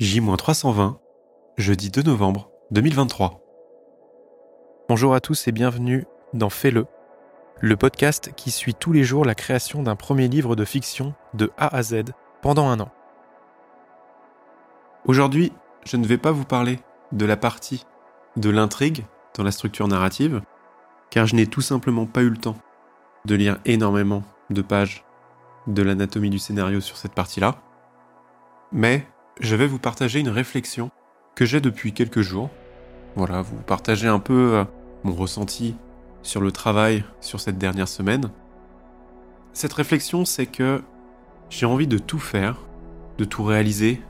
J-320, jeudi 2 novembre 2023. Bonjour à tous et bienvenue dans Fais-le, le podcast qui suit tous les jours la création d'un premier livre de fiction de A à Z pendant un an. Aujourd'hui, je ne vais pas vous parler de la partie de l'intrigue dans la structure narrative, car je n'ai tout simplement pas eu le temps de lire énormément de pages de l'anatomie du scénario sur cette partie-là. Mais je vais vous partager une réflexion que j'ai depuis quelques jours. Voilà, vous partager un peu euh, mon ressenti sur le travail sur cette dernière semaine. Cette réflexion, c'est que j'ai envie de tout faire, de tout réaliser,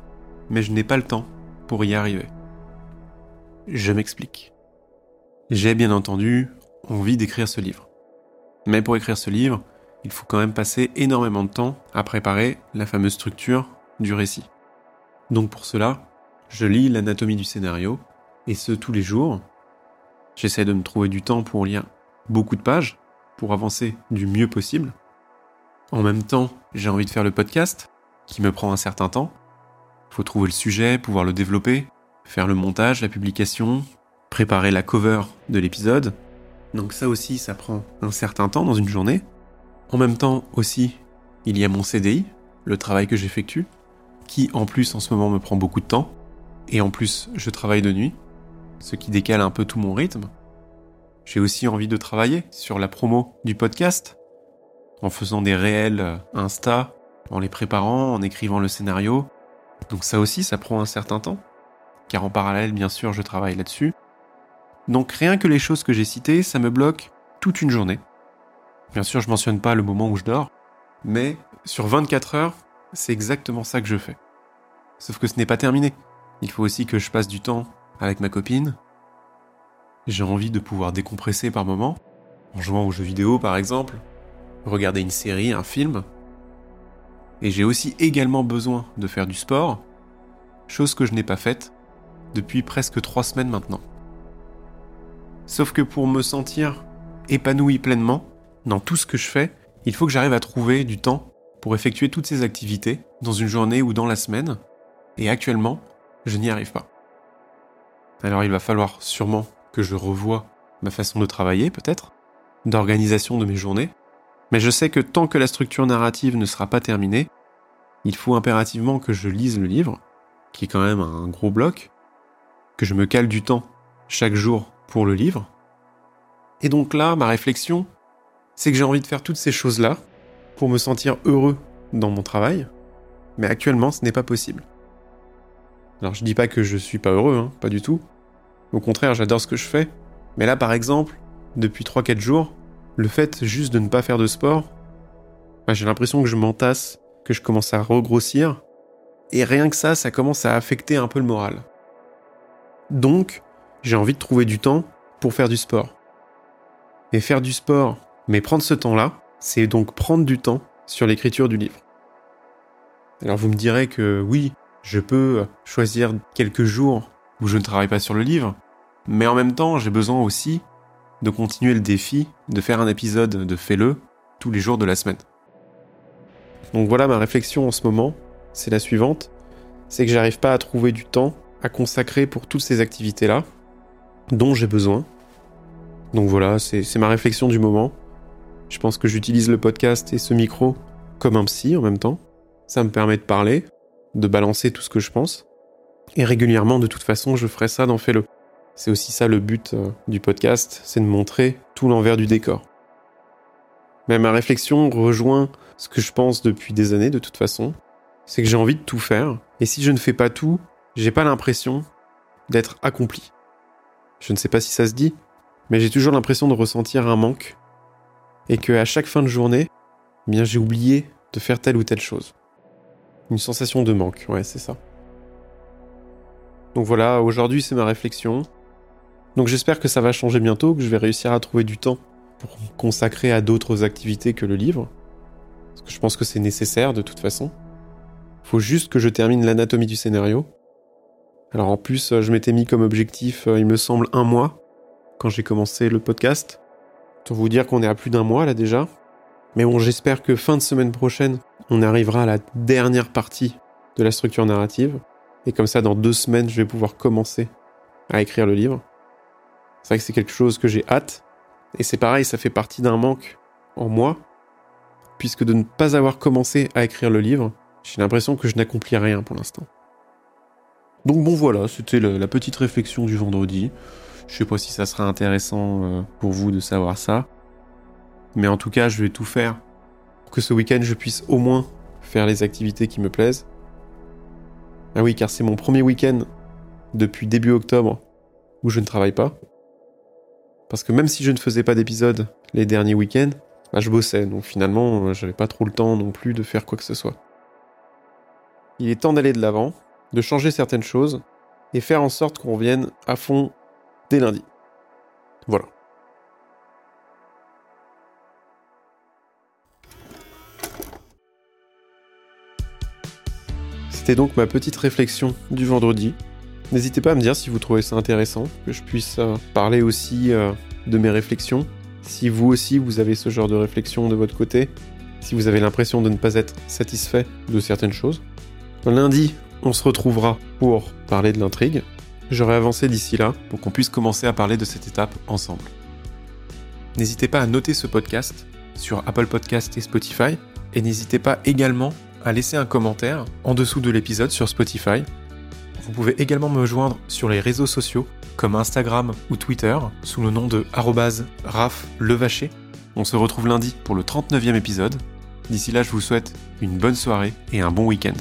mais je n'ai pas le temps pour y arriver. Je m'explique. J'ai bien entendu envie d'écrire ce livre. Mais pour écrire ce livre, il faut quand même passer énormément de temps à préparer la fameuse structure du récit. Donc pour cela, je lis l'anatomie du scénario, et ce tous les jours. J'essaie de me trouver du temps pour lire beaucoup de pages, pour avancer du mieux possible. En même temps, j'ai envie de faire le podcast, qui me prend un certain temps. Il faut trouver le sujet, pouvoir le développer, faire le montage, la publication, préparer la cover de l'épisode. Donc ça aussi, ça prend un certain temps dans une journée. En même temps aussi, il y a mon CDI, le travail que j'effectue, qui en plus en ce moment me prend beaucoup de temps, et en plus je travaille de nuit, ce qui décale un peu tout mon rythme. J'ai aussi envie de travailler sur la promo du podcast, en faisant des réels euh, Insta, en les préparant, en écrivant le scénario. Donc ça aussi, ça prend un certain temps, car en parallèle, bien sûr, je travaille là-dessus. Donc rien que les choses que j'ai citées, ça me bloque toute une journée. Bien sûr, je mentionne pas le moment où je dors, mais sur 24 heures, c'est exactement ça que je fais. Sauf que ce n'est pas terminé. Il faut aussi que je passe du temps avec ma copine. J'ai envie de pouvoir décompresser par moments, en jouant aux jeux vidéo par exemple, regarder une série, un film. Et j'ai aussi également besoin de faire du sport, chose que je n'ai pas faite depuis presque trois semaines maintenant. Sauf que pour me sentir épanoui pleinement, dans tout ce que je fais, il faut que j'arrive à trouver du temps pour effectuer toutes ces activités dans une journée ou dans la semaine. Et actuellement, je n'y arrive pas. Alors il va falloir sûrement que je revoie ma façon de travailler, peut-être, d'organisation de mes journées. Mais je sais que tant que la structure narrative ne sera pas terminée, il faut impérativement que je lise le livre, qui est quand même un gros bloc, que je me cale du temps chaque jour pour le livre. Et donc là, ma réflexion, c'est que j'ai envie de faire toutes ces choses-là me sentir heureux dans mon travail, mais actuellement ce n'est pas possible. Alors je dis pas que je suis pas heureux, hein, pas du tout. Au contraire, j'adore ce que je fais. Mais là par exemple, depuis 3-4 jours, le fait juste de ne pas faire de sport, bah, j'ai l'impression que je m'entasse, que je commence à regrossir, et rien que ça, ça commence à affecter un peu le moral. Donc, j'ai envie de trouver du temps pour faire du sport. Et faire du sport mais prendre ce temps-là, c'est donc prendre du temps sur l'écriture du livre. Alors vous me direz que oui, je peux choisir quelques jours où je ne travaille pas sur le livre, mais en même temps j'ai besoin aussi de continuer le défi de faire un épisode de Fais-le tous les jours de la semaine. Donc voilà ma réflexion en ce moment, c'est la suivante, c'est que j'arrive pas à trouver du temps à consacrer pour toutes ces activités-là dont j'ai besoin. Donc voilà, c'est ma réflexion du moment. Je pense que j'utilise le podcast et ce micro comme un psy en même temps. Ça me permet de parler, de balancer tout ce que je pense. Et régulièrement, de toute façon, je ferai ça dans Fais-le. C'est aussi ça le but euh, du podcast, c'est de montrer tout l'envers du décor. Mais ma réflexion rejoint ce que je pense depuis des années de toute façon. C'est que j'ai envie de tout faire. Et si je ne fais pas tout, j'ai pas l'impression d'être accompli. Je ne sais pas si ça se dit, mais j'ai toujours l'impression de ressentir un manque et que à chaque fin de journée, eh bien j'ai oublié de faire telle ou telle chose. Une sensation de manque, ouais, c'est ça. Donc voilà, aujourd'hui c'est ma réflexion. Donc j'espère que ça va changer bientôt, que je vais réussir à trouver du temps pour me consacrer à d'autres activités que le livre. Parce que je pense que c'est nécessaire de toute façon. Faut juste que je termine l'anatomie du scénario. Alors en plus, je m'étais mis comme objectif, euh, il me semble, un mois quand j'ai commencé le podcast. Pour vous dire qu'on est à plus d'un mois là déjà. Mais bon, j'espère que fin de semaine prochaine, on arrivera à la dernière partie de la structure narrative. Et comme ça, dans deux semaines, je vais pouvoir commencer à écrire le livre. C'est vrai que c'est quelque chose que j'ai hâte. Et c'est pareil, ça fait partie d'un manque en moi. Puisque de ne pas avoir commencé à écrire le livre, j'ai l'impression que je n'accomplis rien pour l'instant. Donc bon voilà, c'était la petite réflexion du vendredi. Je sais pas si ça sera intéressant euh, pour vous de savoir ça. Mais en tout cas, je vais tout faire pour que ce week-end je puisse au moins faire les activités qui me plaisent. Ah oui, car c'est mon premier week-end depuis début octobre où je ne travaille pas. Parce que même si je ne faisais pas d'épisode les derniers week-ends, bah, je bossais, donc finalement, euh, j'avais pas trop le temps non plus de faire quoi que ce soit. Il est temps d'aller de l'avant, de changer certaines choses, et faire en sorte qu'on revienne à fond dès lundi. Voilà. C'était donc ma petite réflexion du vendredi. N'hésitez pas à me dire si vous trouvez ça intéressant, que je puisse euh, parler aussi euh, de mes réflexions. Si vous aussi vous avez ce genre de réflexion de votre côté, si vous avez l'impression de ne pas être satisfait de certaines choses. Lundi, on se retrouvera pour parler de l'intrigue. J'aurai avancé d'ici là pour qu'on puisse commencer à parler de cette étape ensemble. N'hésitez pas à noter ce podcast sur Apple Podcast et Spotify et n'hésitez pas également à laisser un commentaire en dessous de l'épisode sur Spotify. Vous pouvez également me joindre sur les réseaux sociaux comme Instagram ou Twitter sous le nom de @raflevacher. On se retrouve lundi pour le 39e épisode. D'ici là, je vous souhaite une bonne soirée et un bon week-end.